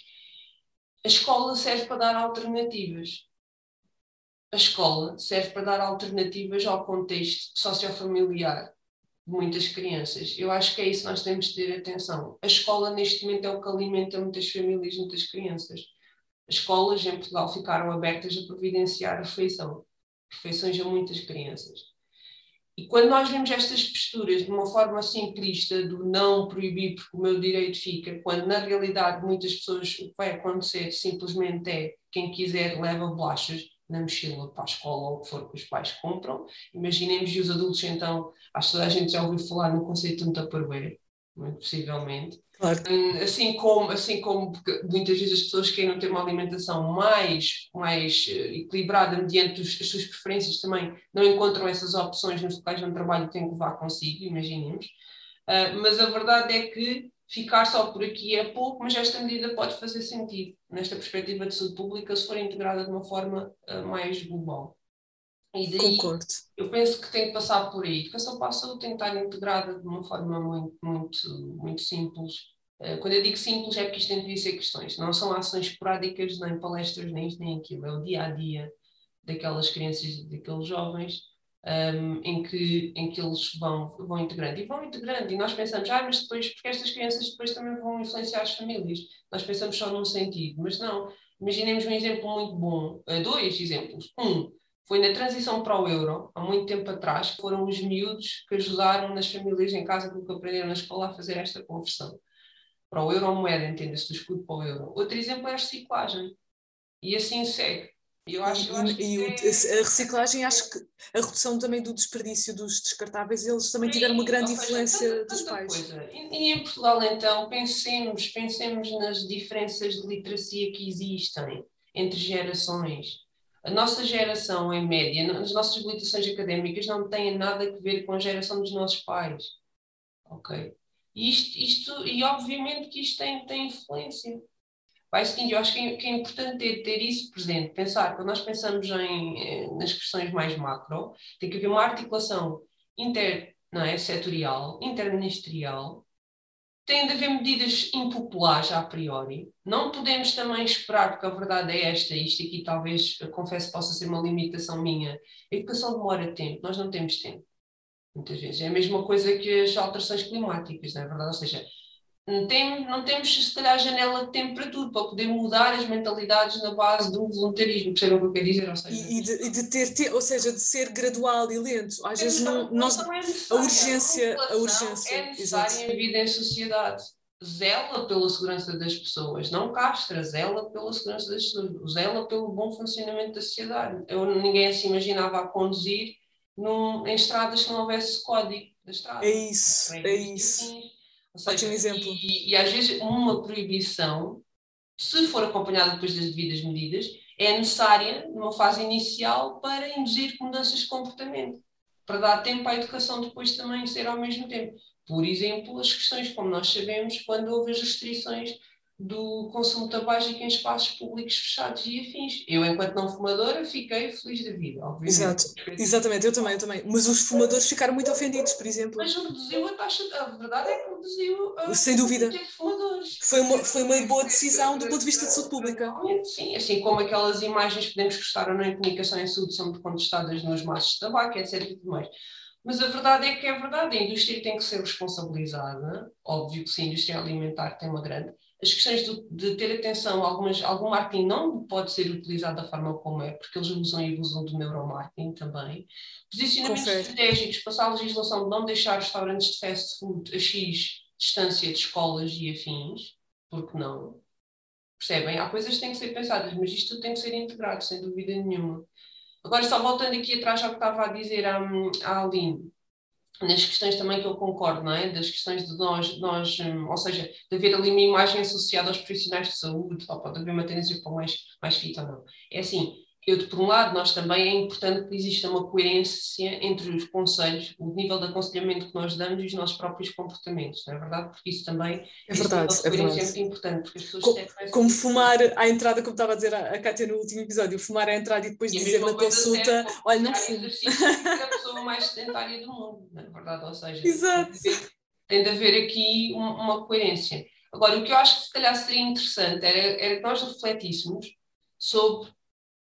[SPEAKER 3] a escola serve para dar alternativas a escola serve para dar alternativas ao contexto sociofamiliar de muitas crianças. Eu acho que é isso que nós temos de ter atenção. A escola, neste momento, é o que alimenta muitas famílias, muitas crianças. As escolas em Portugal ficaram abertas a providenciar refeição, refeições a muitas crianças. E quando nós vemos estas posturas de uma forma simplista, do não proibir porque o meu direito fica, quando na realidade muitas pessoas o que vai acontecer simplesmente é quem quiser leva bolachas, na mochila para a escola ou o que for que os pais compram. Imaginemos e os adultos, então, acho que toda a gente já ouviu falar no conceito de um tupperware, muito possivelmente. Claro. Hum, assim como, assim como muitas vezes as pessoas querem ter uma alimentação mais, mais eh, equilibrada mediante os, as suas preferências também, não encontram essas opções nos locais onde trabalho têm que levar consigo, imaginemos. Uh, mas a verdade é que ficar só por aqui é pouco, mas esta medida pode fazer sentido nesta perspectiva de saúde pública se for integrada de uma forma uh, mais global.
[SPEAKER 1] E daí, Concordo.
[SPEAKER 3] Eu penso que tem que passar por aí. A educação para a saúde tem que estar integrada de uma forma muito, muito, muito simples. Uh, quando eu digo simples é porque isto tem de ser questões. Não são ações esporádicas, nem palestras, nem isto, nem aquilo. É o dia a dia daquelas crianças, daqueles jovens um, em, que, em que eles vão, vão integrando. E vão integrando, e nós pensamos, ah, mas depois, porque estas crianças depois também vão influenciar as famílias. Nós pensamos só num sentido, mas não. Imaginemos um exemplo muito bom, uh, dois exemplos. Um, foi na transição para o euro, há muito tempo atrás, foram os miúdos que ajudaram nas famílias em casa, porque aprenderam na escola a fazer esta conversão. Para o euro, a moeda, entenda-se, do escudo para o euro. Outro exemplo é a reciclagem. E assim segue. Eu acho, eu acho e,
[SPEAKER 1] e é... a reciclagem, acho que a redução também do desperdício dos descartáveis, eles também tiveram uma grande seja, influência tanta, dos pais.
[SPEAKER 3] E, e, em Portugal, então, pensemos, pensemos nas diferenças de literacia que existem entre gerações. A nossa geração, em média, as nossas habilitações académicas não têm nada a ver com a geração dos nossos pais. Ok? E, isto, isto, e obviamente que isto tem, tem influência vai seguindo. Eu acho que é, que é importante ter, ter, isso presente, pensar, quando nós pensamos em, eh, nas questões mais macro, tem que haver uma articulação inter, não é, setorial, interministerial, tem de haver medidas impopulares a priori. Não podemos também esperar, porque a verdade é esta, isto aqui talvez, confesso, possa ser uma limitação minha. A educação demora tempo, nós não temos tempo, muitas vezes. É a mesma coisa que as alterações climáticas, não é verdade? Ou seja, não temos, não temos, se calhar, janela de tempo para tudo, para poder mudar as mentalidades na base do voluntarismo, percebem o que eu quero dizer? Ou, seja,
[SPEAKER 1] e, de, e de ter, ter, ou seja, de ser gradual e lento. Às vezes não, nós, é a urgência, a, a urgência
[SPEAKER 3] é necessária em vida em sociedade. Zela pela segurança das pessoas, não castra, zela pela segurança das pessoas, zela pelo bom funcionamento da sociedade. Eu, ninguém se imaginava a conduzir num, em estradas que não houvesse código da estrada.
[SPEAKER 1] É isso, é isso. Assim,
[SPEAKER 3] seja, Ótimo exemplo. E, e, às vezes uma proibição, se for acompanhada depois das devidas medidas, é necessária numa fase inicial para induzir mudanças de comportamento, para dar tempo à educação depois também ser ao mesmo tempo. Por exemplo, as questões, como nós sabemos, quando houve as restrições do consumo tabágico em espaços públicos fechados e afins. Eu, enquanto não fumadora, fiquei feliz da vida, obviamente.
[SPEAKER 1] Exato, exatamente, eu também, eu também. Mas os fumadores ficaram muito ofendidos, por exemplo.
[SPEAKER 3] Mas reduziu a taxa, a verdade é que reduziu a
[SPEAKER 1] Sem dúvida.
[SPEAKER 3] de fumadores.
[SPEAKER 1] Foi uma, foi uma boa decisão do ponto de vista de saúde pública.
[SPEAKER 3] Sim, assim como aquelas imagens que podemos gostar ou não em comunicação em saúde são contestadas nos maços de tabaco, etc. e tudo mais. Mas a verdade é que é verdade, a indústria tem que ser responsabilizada, óbvio que sim, a indústria alimentar tem uma grande, as questões de, de, ter atenção, algumas, algum marketing não pode ser utilizado da forma como é, porque eles usam e abusam do neuromarketing também. Posicionamentos estratégicos, passar a legislação de não deixar restaurantes de fast food a X distância de escolas e afins, porque não? Percebem? Há coisas que têm que ser pensadas, mas isto tem que ser integrado, sem dúvida nenhuma. Agora, só voltando aqui atrás ao que estava a dizer à, à Aline, nas questões também que eu concordo, não é? Das questões de nós, nós, hum, ou seja, de haver ali uma imagem associada aos profissionais de saúde, ou pode haver uma tendência para mais, mais fit ou não. É assim, eu, por um lado, nós também é importante que exista uma coerência entre os conselhos, o nível de aconselhamento que nós damos e os nossos próprios comportamentos, não é verdade? Porque isso também
[SPEAKER 1] é verdade,
[SPEAKER 3] é,
[SPEAKER 1] verdade.
[SPEAKER 3] é muito importante. Porque as pessoas
[SPEAKER 1] como, como fumar à entrada, como estava a dizer a, a Kátia no último episódio, fumar à entrada e depois e dizer na consulta, é, olha, não fumo.
[SPEAKER 3] É mais sedentária do mundo, não é verdade? Ou seja,
[SPEAKER 1] Exato.
[SPEAKER 3] Tem, de haver, tem de haver aqui uma coerência. Agora, o que eu acho que se calhar seria interessante era, era que nós refletíssemos sobre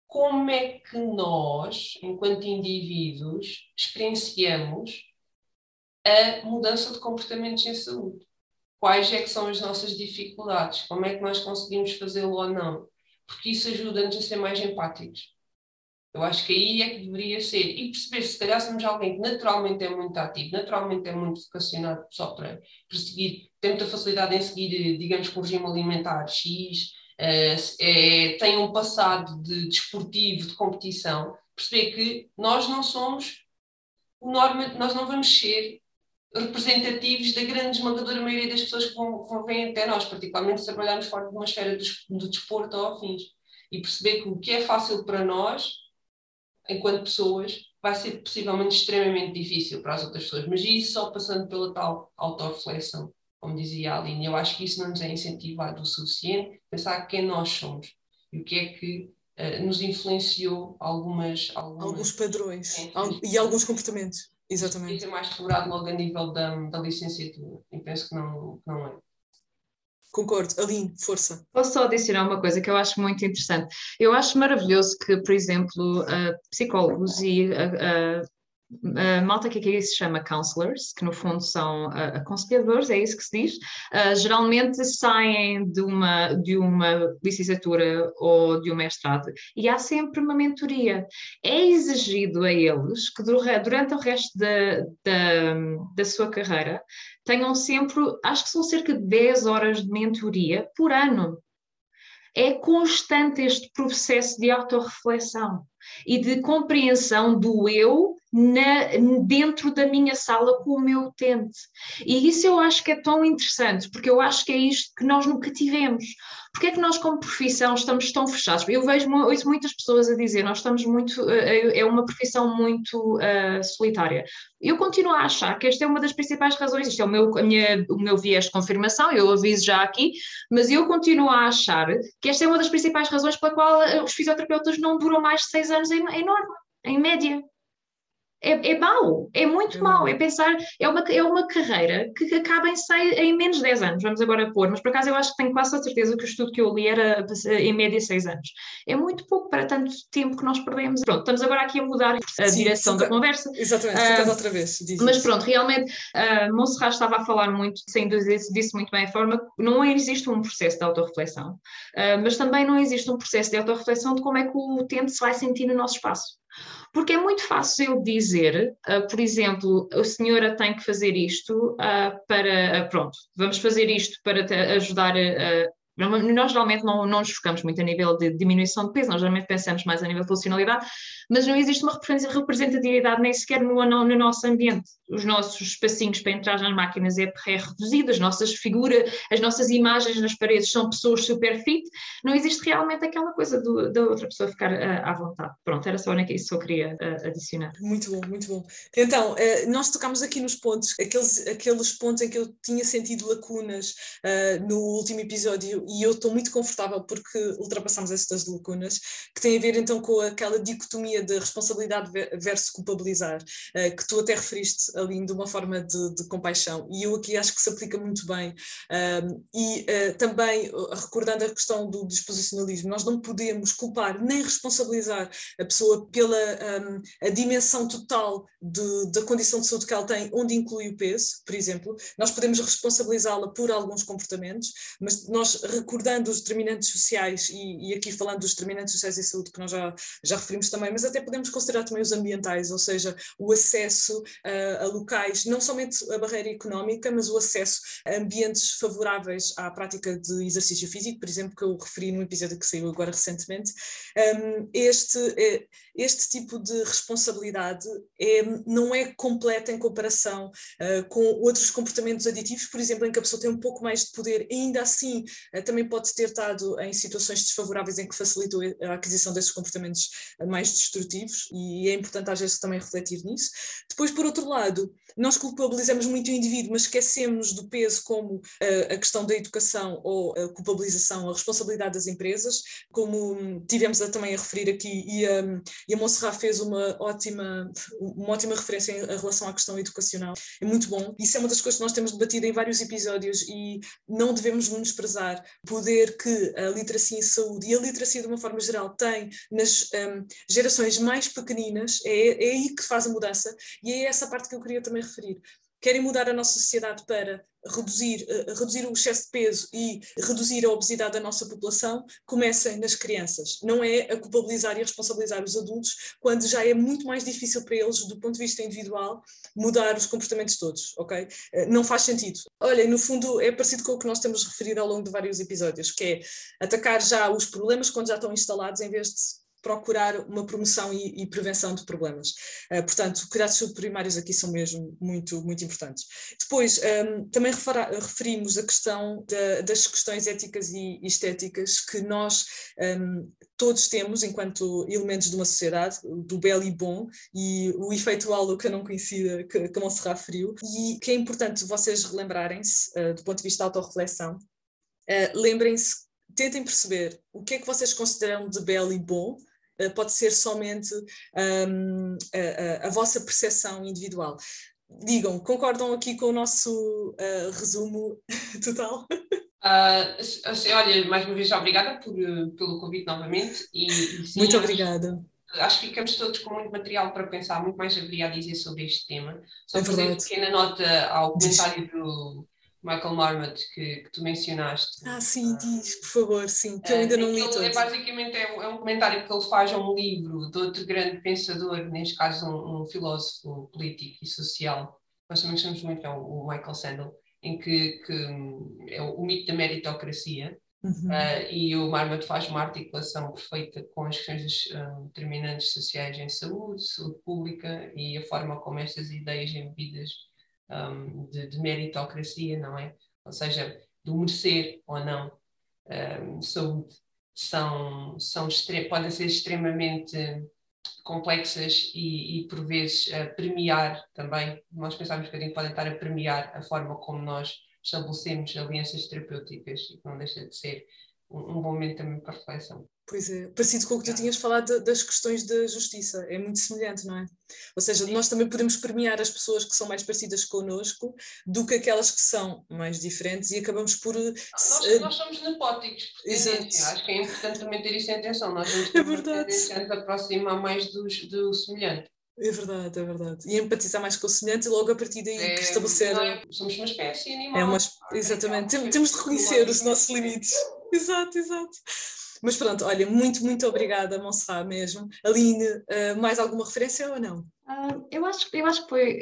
[SPEAKER 3] como é que nós, enquanto indivíduos, experienciamos a mudança de comportamentos em saúde. Quais é que são as nossas dificuldades? Como é que nós conseguimos fazê-lo ou não? Porque isso ajuda-nos a ser mais empáticos. Eu acho que aí é que deveria ser. E perceber se calhar somos alguém que naturalmente é muito ativo, naturalmente é muito vocacionado só para, para seguir, tem muita facilidade em seguir, digamos, com o regime alimentar X, é, é, tem um passado de desportivo, de competição, perceber que nós não somos, norma, nós não vamos ser representativos da grande esmagadora maioria das pessoas que vão, vão vir até nós, particularmente se trabalharmos fora de uma esfera do, do desporto ou afins. E perceber que o que é fácil para nós, enquanto pessoas, vai ser possivelmente extremamente difícil para as outras pessoas. Mas isso só passando pela tal autorreflexão como dizia a Aline, eu acho que isso não nos é incentivado o suficiente, pensar quem nós somos e o que é que uh, nos influenciou algumas, algumas
[SPEAKER 1] alguns padrões e alguns comportamentos. Exatamente.
[SPEAKER 3] Isso é mais explorado logo a nível da, da licenciatura e penso que não, que não é.
[SPEAKER 1] Concordo. Aline, força.
[SPEAKER 2] Posso só adicionar uma coisa que eu acho muito interessante. Eu acho maravilhoso que, por exemplo, uh, psicólogos e a malta que aqui se chama counselors, que no fundo são uh, aconselhadores, é isso que se diz, uh, geralmente saem de uma, de uma licenciatura ou de um mestrado e há sempre uma mentoria. É exigido a eles que durante o resto da, da, da sua carreira tenham sempre, acho que são cerca de 10 horas de mentoria por ano. É constante este processo de autorreflexão e de compreensão do eu na, dentro da minha sala com o meu utente. E isso eu acho que é tão interessante, porque eu acho que é isto que nós nunca tivemos. Porque é que nós, como profissão, estamos tão fechados? Eu vejo ouço muitas pessoas a dizer, nós estamos muito, eh, é uma profissão muito uh, solitária. Eu continuo a achar que esta é uma das principais razões, isto é o meu, minha, o meu viés de confirmação, eu aviso já aqui, mas eu continuo a achar que esta é uma das principais razões pela qual eh, os fisioterapeutas não duram mais de seis anos em, em norma, em média é, é mau, é muito é mau. É pensar, é uma, é uma carreira que acaba em, seis, em menos de 10 anos, vamos agora pôr, mas por acaso eu acho que tenho quase a certeza que o estudo que eu li era em média 6 anos. É muito pouco para tanto tempo que nós perdemos. Pronto, estamos agora aqui a mudar a Sim, direção da conversa.
[SPEAKER 1] Exatamente, uh, outra vez.
[SPEAKER 2] Mas pronto, realmente, uh, Monserrat estava a falar muito, sem dúvida, disse muito bem a forma, não existe um processo de autorreflexão, uh, mas também não existe um processo de autorreflexão de como é que o utente se vai sentir no nosso espaço. Porque é muito fácil eu dizer, uh, por exemplo, a senhora tem que fazer isto uh, para, uh, pronto, vamos fazer isto para ajudar a, nós geralmente não, não nos focamos muito a nível de diminuição de peso, nós geralmente pensamos mais a nível de funcionalidade, mas não existe uma representatividade nem sequer no, no, no nosso ambiente. Os nossos espacinhos para entrar nas máquinas é, é reduzido, as nossas figuras, as nossas imagens nas paredes são pessoas super fit, não existe realmente aquela coisa do, da outra pessoa ficar uh, à vontade. Pronto, era só isso que eu queria uh, adicionar.
[SPEAKER 1] Muito bom, muito bom. Então, uh, nós tocámos aqui nos pontos, aqueles, aqueles pontos em que eu tinha sentido lacunas no último episódio e eu estou muito confortável porque ultrapassamos estas lacunas, que tem a ver então com aquela dicotomia de responsabilidade versus culpabilizar, uh, que tu até referiste ali de uma forma de, de, compaixão, e eu aqui acho que se aplica muito bem. Um, e uh, também, recordando a questão do disposicionalismo, nós não podemos culpar nem responsabilizar a pessoa pela um, a dimensão total de, da condição de saúde que ela tem, onde inclui o peso, por exemplo. Nós podemos responsabilizá-la por alguns comportamentos, mas nós recordando os determinantes sociais, e, e, aqui falando dos determinantes sociais e saúde que nós já, já referimos também, mas até podemos considerar também os ambientais, ou seja, o acesso uh, a locais, não somente a barreira económica, mas o acesso a ambientes favoráveis à prática de exercício físico, por exemplo, que eu referi num episódio que saiu agora recentemente. Um, este, eh, este tipo de responsabilidade é, não é completa em comparação uh, com outros comportamentos aditivos, por exemplo, em que a pessoa tem um pouco mais de poder, ainda assim uh, também pode ter estado em situações desfavoráveis em que facilitou a aquisição desses comportamentos mais destrutivos e é importante às vezes também refletir nisso. Depois, por outro lado, nós culpabilizamos muito o indivíduo, mas esquecemos do peso como uh, a questão da educação ou a culpabilização, a responsabilidade das empresas, como tivemos a, também a referir aqui e, um, e a Monserrat fez uma ótima, uma ótima referência em relação à questão educacional. É muito bom. Isso é uma das coisas que nós temos debatido em vários episódios e não devemos menosprezar poder que a literacia em saúde e a literacia de uma forma geral tem nas um, gerações mais pequeninas, é, é aí que faz a mudança e é essa parte que eu queria também referir. Querem mudar a nossa sociedade para reduzir, uh, reduzir o excesso de peso e reduzir a obesidade da nossa população, comecem nas crianças. Não é a culpabilizar e a responsabilizar os adultos, quando já é muito mais difícil para eles, do ponto de vista individual, mudar os comportamentos todos, ok? Uh, não faz sentido. Olha, no fundo é parecido com o que nós temos referido ao longo de vários episódios, que é atacar já os problemas quando já estão instalados, em vez de procurar uma promoção e, e prevenção de problemas. Uh, portanto, cuidados subprimários aqui são mesmo muito, muito importantes. Depois, um, também referimos a questão da, das questões éticas e estéticas que nós um, todos temos enquanto elementos de uma sociedade, do belo e bom, e o efeito halo que eu não conhecia, que, que a Monserrat referiu, e que é importante vocês relembrarem-se, uh, do ponto de vista da autorreflexão, uh, lembrem-se tentem perceber o que é que vocês consideram de belo e bom pode ser somente um, a, a, a, vossa percepção individual. Digam, concordam aqui com o nosso uh, resumo total?
[SPEAKER 3] Uh, olha, mais uma vez, obrigada por, pelo convite novamente. E, e
[SPEAKER 1] sim, muito obrigada.
[SPEAKER 3] Acho, acho que ficamos todos com muito material para pensar, muito mais haveria a dizer sobre este tema. Só é fazer uma pequena nota ao comentário do, Michael Marmot que, que, tu mencionaste.
[SPEAKER 1] Ah, sim, diz, por favor, sim, que eu ainda não li
[SPEAKER 3] todo. É, basicamente é um, é um, comentário que ele faz a um livro de outro grande pensador, neste caso um, um filósofo político e social, nós também gostamos muito, é o, Michael Sandel, em que, que, é o, o mito da meritocracia, Uhum. Uh, e o Marmot faz uma articulação perfeita com as questões um, determinantes sociais em saúde, saúde pública e a forma como estas ideias embebidas um, de, de, meritocracia, não é? Ou seja, do merecer ou não um, saúde, são, são podem ser extremamente complexas e, e por vezes premiar também, nós pensamos que podem estar a premiar a forma como nós estabelecemos alianças terapêuticas que não deixa de ser um, bom momento também para reflexão.
[SPEAKER 1] Pois é, parecido com o que tu tinhas falado das questões da justiça, é muito semelhante, não é? Ou seja, Sim. nós também podemos premiar as pessoas que são mais parecidas connosco do que aquelas que são mais diferentes e acabamos por.
[SPEAKER 3] Nós, uh, nós somos nepóticos, acho que é importante também ter isso em atenção. Nós temos é verdade. a aproximar mais do, do semelhante.
[SPEAKER 1] É verdade, é verdade. E empatizar mais com o semelhante e logo a partir daí é, estabelecer.
[SPEAKER 3] É, somos uma espécie animal. É
[SPEAKER 1] uma, exatamente, é temos de reconhecer os nossos limites. Exato, exato. Mas pronto, olha, muito, muito obrigada, Monserrat, mesmo. Aline, uh, mais alguma referência ou não?
[SPEAKER 2] Uh, eu, acho, eu acho que foi.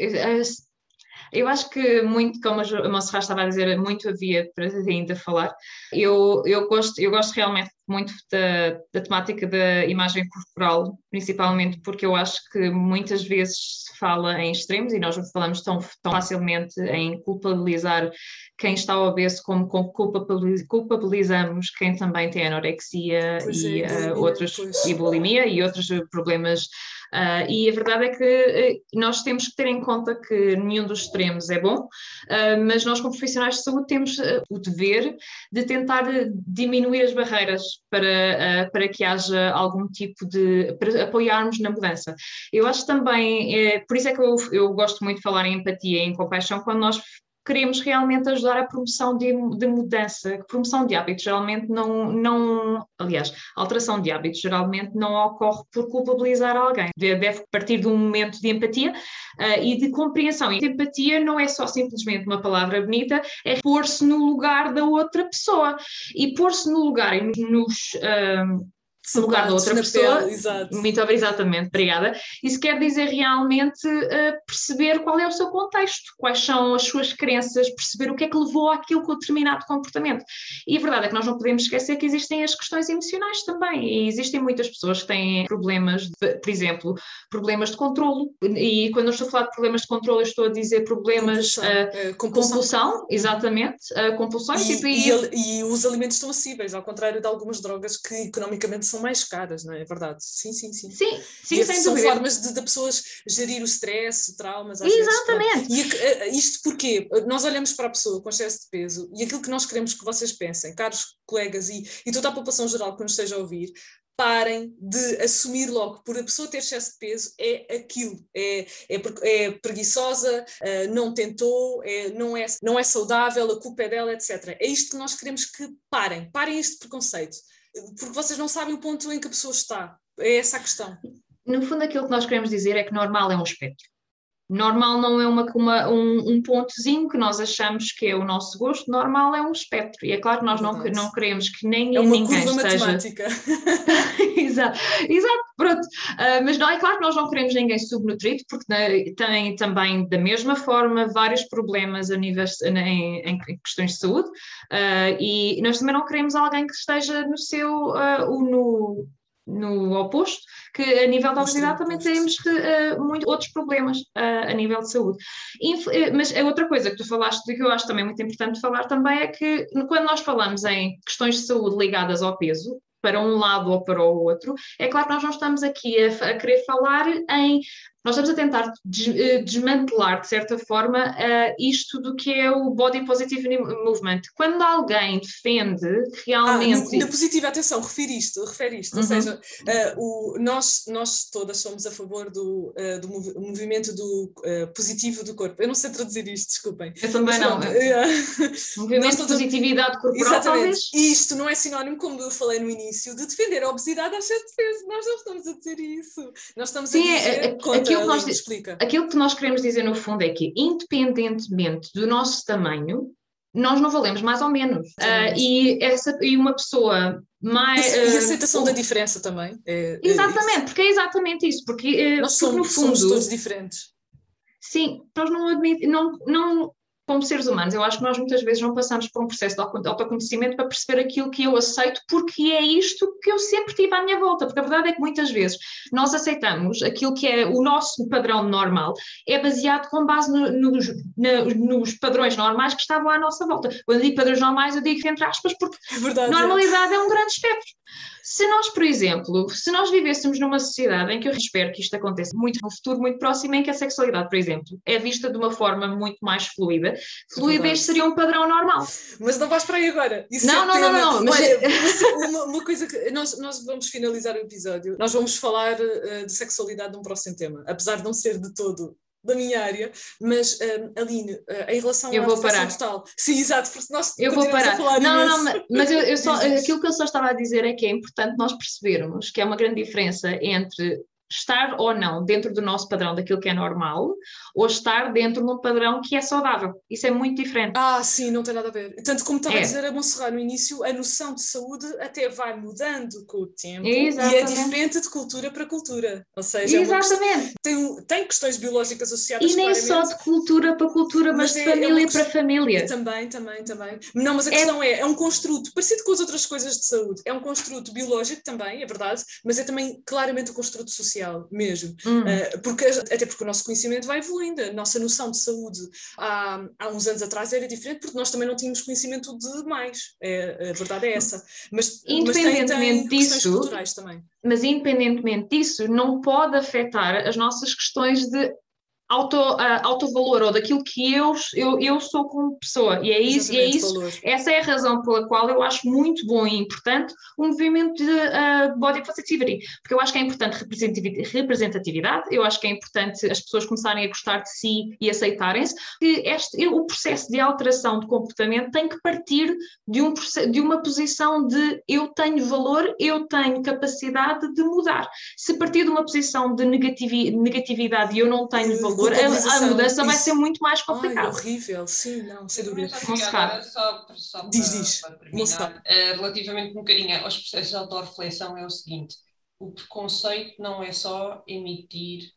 [SPEAKER 2] Eu acho que muito, como a Monserrat estava a dizer, muito havia para ainda falar. Eu, eu, gosto, eu gosto realmente muito da, da temática da imagem corporal, principalmente porque eu acho que muitas vezes se fala em extremos e nós falamos tão, tão facilmente em culpabilizar quem está obeso como culpabilizamos quem também tem anorexia e, é, uh, outros, e bulimia e outros problemas Uh, e a verdade é que uh, nós temos que ter em conta que nenhum dos extremos é bom, uh, mas nós, como profissionais de saúde, temos o dever de tentar diminuir as barreiras para, para que haja algum tipo de. para apoiarmos na mudança. Eu acho também, é, por isso é que eu, eu gosto muito de falar em empatia e em compaixão, quando nós queremos realmente ajudar a promoção de, de mudança, promoção de hábitos geralmente não, não, aliás, alteração de hábitos geralmente não ocorre por culpabilizar alguém, deve partir de um momento de empatia uh, e de compreensão, e empatia não é só simplesmente uma palavra bonita, é pôr-se no lugar da outra pessoa, e pôr-se no lugar e nos... Uh, no lugar da outra pessoa. Pele, exato. Muito exatamente, obrigada. Isso quer dizer realmente uh, perceber qual é o seu contexto, quais são as suas crenças, perceber o que é que levou àquilo com determinado comportamento. E a verdade é que nós não podemos esquecer que existem as questões emocionais também, e existem muitas pessoas que têm problemas, de, por exemplo, problemas de controlo, e quando eu estou a falar de problemas de controlo, eu estou a dizer problemas compulsão, uh, compulsão. compulsão exatamente, uh, compulsões.
[SPEAKER 1] E, tipo, e, e, e os alimentos estão acessíveis, ao contrário de algumas drogas que economicamente são mais caras, não é? É verdade. Sim, sim, sim.
[SPEAKER 2] Sim, sim sem
[SPEAKER 1] são
[SPEAKER 2] dúvida.
[SPEAKER 1] formas de, de pessoas gerir o stress, traumas.
[SPEAKER 2] Exatamente.
[SPEAKER 1] Vezes, e eh, isto porque nós olhamos para a pessoa com excesso de peso e aquilo que nós queremos que vocês pensem, caros colegas e, e toda a população geral que nos esteja a ouvir, parem de assumir logo por a pessoa ter excesso de peso é aquilo, é, é, é preguiçosa, eh, não tentou, é, não, é, não é saudável, a culpa é dela, etc. É isto que nós queremos que parem, parem este preconceito porque vocês não sabem o ponto em que a pessoa está. É essa a questão.
[SPEAKER 2] No fundo, aquilo que nós queremos dizer é que normal é um espectro. Normal não é uma, uma um, um, pontozinho que nós achamos que é o nosso gosto, normal é um espectro. E é claro que nós não, não queremos que nem
[SPEAKER 1] é uma
[SPEAKER 2] ninguém
[SPEAKER 1] curva
[SPEAKER 2] esteja.
[SPEAKER 1] matemática.
[SPEAKER 2] exato, exato, pronto. Uh, mas não, é claro que nós não queremos ninguém subnutrido, porque né, tem também, da mesma forma, vários problemas a nível, em, em questões de saúde, uh, e nós também não queremos alguém que esteja no seu, uh, no, no oposto, que a nível da obesidade também temos uh, muito, outros problemas uh, a nível de saúde. Inf eh, mas a outra coisa que tu falaste, que eu acho também muito importante falar também, é que quando nós falamos em questões de saúde ligadas ao peso, para um lado ou para o outro, é claro que nós não estamos aqui a, a querer falar em nós estamos a tentar eh, desmantelar, de certa forma, uh, isto do que é o Body Positive Movement. Quando alguém defende realmente.
[SPEAKER 1] Ah, na positiva, atenção, refere isto, refere isto. Uhum. Ou seja, uh, o, nós, nós todas somos a favor do, do mov movimento do positivo do corpo. Eu não sei traduzir isto, desculpem.
[SPEAKER 2] Eu também não. movimento de positividade corporal.
[SPEAKER 1] Exatamente.
[SPEAKER 2] Talvez.
[SPEAKER 1] Isto não é sinónimo, como eu falei no início, de defender a obesidade às sete vezes. Nós não estamos a dizer isso. Nós estamos Sim, a dizer. É, contra aquilo, que nós, explica.
[SPEAKER 2] aquilo que nós queremos dizer no fundo é que, independentemente do nosso tamanho, nós não valemos mais ou menos. Uh, e, essa, e uma pessoa mais.
[SPEAKER 1] Uh, e a aceitação uh, da diferença também. É,
[SPEAKER 2] é exatamente, é porque é exatamente isso. Porque,
[SPEAKER 1] nós
[SPEAKER 2] porque
[SPEAKER 1] somos,
[SPEAKER 2] no fundo,
[SPEAKER 1] somos todos diferentes.
[SPEAKER 2] Sim, nós não admitimos, não, não como seres humanos, eu acho que nós muitas vezes não passamos por um processo de autoconhecimento para perceber aquilo que eu aceito, porque é isto que eu sempre tive à minha volta. Porque a verdade é que muitas vezes nós aceitamos aquilo que é o nosso padrão normal, é baseado com base no, nos, na, nos padrões normais que estavam à nossa volta. Quando eu digo padrões normais, eu digo entre aspas, porque
[SPEAKER 1] é verdade,
[SPEAKER 2] normalidade é. é um grande espectro. Se nós, por exemplo, se nós vivêssemos numa sociedade em que eu espero que isto aconteça muito no futuro muito próximo, em que a sexualidade, por exemplo, é vista de uma forma muito mais fluida, fluidez seria um padrão normal.
[SPEAKER 1] Mas não vais para aí agora.
[SPEAKER 2] Isso não, é não, não, não,
[SPEAKER 1] mas... Olha, uma, uma, coisa que nós, nós vamos finalizar o episódio, nós vamos falar uh, de sexualidade num próximo tema, apesar de não ser de todo da minha área, mas um, Aline, uh, em relação
[SPEAKER 2] eu à vou parar.
[SPEAKER 1] total, sim, exato, porque nós
[SPEAKER 2] eu vou parar. não, não, não, mas eu, eu só, aquilo que eu só estava a dizer é que é importante nós percebermos que há uma grande diferença entre estar ou não dentro do nosso padrão daquilo que é normal ou estar dentro de um padrão que é saudável. Isso é muito diferente.
[SPEAKER 1] Ah, sim, não tem nada a ver. Tanto como estava é. a dizer a Monserrat no início, a noção de saúde até vai mudando com o tempo Exatamente. e é diferente de cultura para cultura. Ou seja, é
[SPEAKER 2] Exatamente.
[SPEAKER 1] É tem, tem questões biológicas associadas
[SPEAKER 2] E nem só de cultura para cultura, mas, mas de é, é família é para família.
[SPEAKER 1] Também, também, também. Não, mas a questão é, é um construto, parecido com as outras coisas de saúde, é um construto biológico também, é verdade, mas é também claramente um construto social mesmo. Hum. Uh, porque, até porque o nosso conhecimento vai evoluindo, a nossa noção de saúde há, há uns anos atrás era diferente, porque nós também não tínhamos conhecimento de mais. É, a verdade é essa. Mas,
[SPEAKER 2] independentemente
[SPEAKER 1] mas tem, tem
[SPEAKER 2] disso,
[SPEAKER 1] culturais também.
[SPEAKER 2] Mas independentemente disso, não pode afetar as nossas questões de auto, uh, autovalor ou daquilo que eu, eu, eu sou como pessoa. E é isso, e é isso essa é a razão pela qual eu acho muito bom e importante o movimento de uh, body positivity, porque eu acho que é importante representatividade, eu acho que é importante as pessoas começarem a gostar de si e aceitarem-se, que este, o processo de alteração de comportamento tem que partir de, um, de uma posição de eu tenho valor, eu tenho capacidade de mudar. Se partir de uma posição de negatividade e eu não tenho valor, a, a, mudança isso. vai ser muito mais complicada.
[SPEAKER 1] Ai, horrível, sim, não, sem dúvida.
[SPEAKER 3] Agora, só, só
[SPEAKER 1] diz, para, diz.
[SPEAKER 3] Para terminar, uh, relativamente um bocadinho aos processos de autorreflexão, é o seguinte: o preconceito não é só emitir,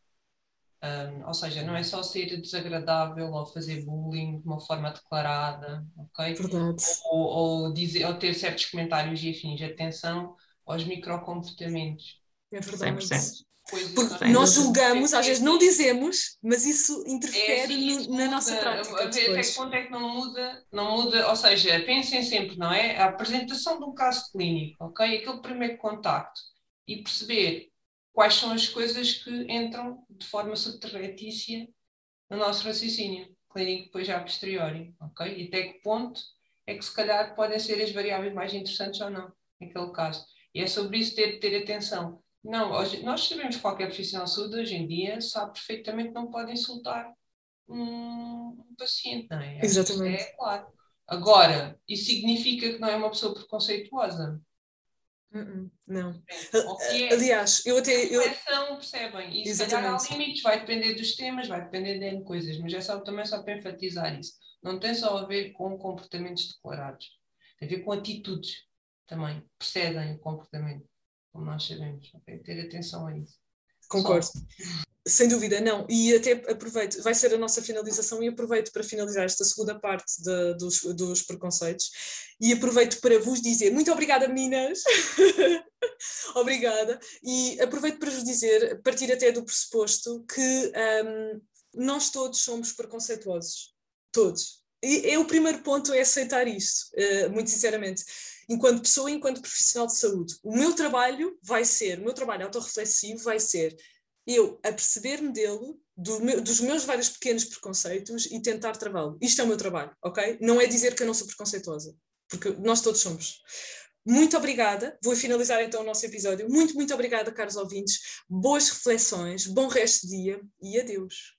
[SPEAKER 3] um, ou seja, não é só ser desagradável ou fazer bullying de uma forma declarada, ok?
[SPEAKER 1] Verdade.
[SPEAKER 3] Ou, ou, dizer, ou ter certos comentários e afins. Atenção aos microcomportamentos.
[SPEAKER 1] É verdade. 100%. Porque nós julgamos, às vezes não dizemos, mas isso interfere é assim, no, na nossa prática.
[SPEAKER 3] Até que ponto é que não muda, não muda, ou seja, pensem sempre, não é? A apresentação de um caso clínico, ok? Aquele primeiro contacto e perceber quais são as coisas que entram de forma subterratícia no nosso raciocínio clínico depois já a posteriori, ok? E até que ponto é que se calhar podem ser as variáveis mais interessantes ou não, naquele caso. E é sobre isso ter, ter atenção não, hoje, nós sabemos que qualquer profissional de saúde hoje em dia sabe perfeitamente que não pode insultar um, paciente, não é?
[SPEAKER 1] Exatamente.
[SPEAKER 3] É claro. Agora, isso significa que não é uma pessoa preconceituosa?
[SPEAKER 1] Uh -uh, não.
[SPEAKER 3] É,
[SPEAKER 1] Aliás, eu até. Eu...
[SPEAKER 3] percebem? E se calhar há limites, vai depender dos temas, vai depender de coisas, mas é só, também só para enfatizar isso. Não tem só a ver com comportamentos declarados, tem a ver com atitudes também, precedem o comportamento como nós sabemos. Okay? Ter atenção a isso.
[SPEAKER 1] Concordo. Só. Sem dúvida, não. E até aproveito, vai ser a nossa finalização e aproveito para finalizar esta segunda parte de, dos, dos preconceitos e aproveito para vos dizer muito obrigada, meninas. obrigada. E aproveito para vos dizer, partir até do pressuposto que um, nós todos somos preconceituosos. Todos. E é o primeiro ponto é aceitar isso, uh, muito sinceramente enquanto pessoa, enquanto profissional de saúde. O meu trabalho vai ser, o meu trabalho autorreflexivo vai ser eu aperceber-me dele, do meu, dos meus vários pequenos preconceitos e tentar travá-lo. Isto é o meu trabalho, ok? Não é dizer que eu não sou preconceituosa, porque nós todos somos. Muito obrigada. Vou finalizar então o nosso episódio. Muito, muito obrigada, caros ouvintes. Boas reflexões, bom resto de dia e adeus.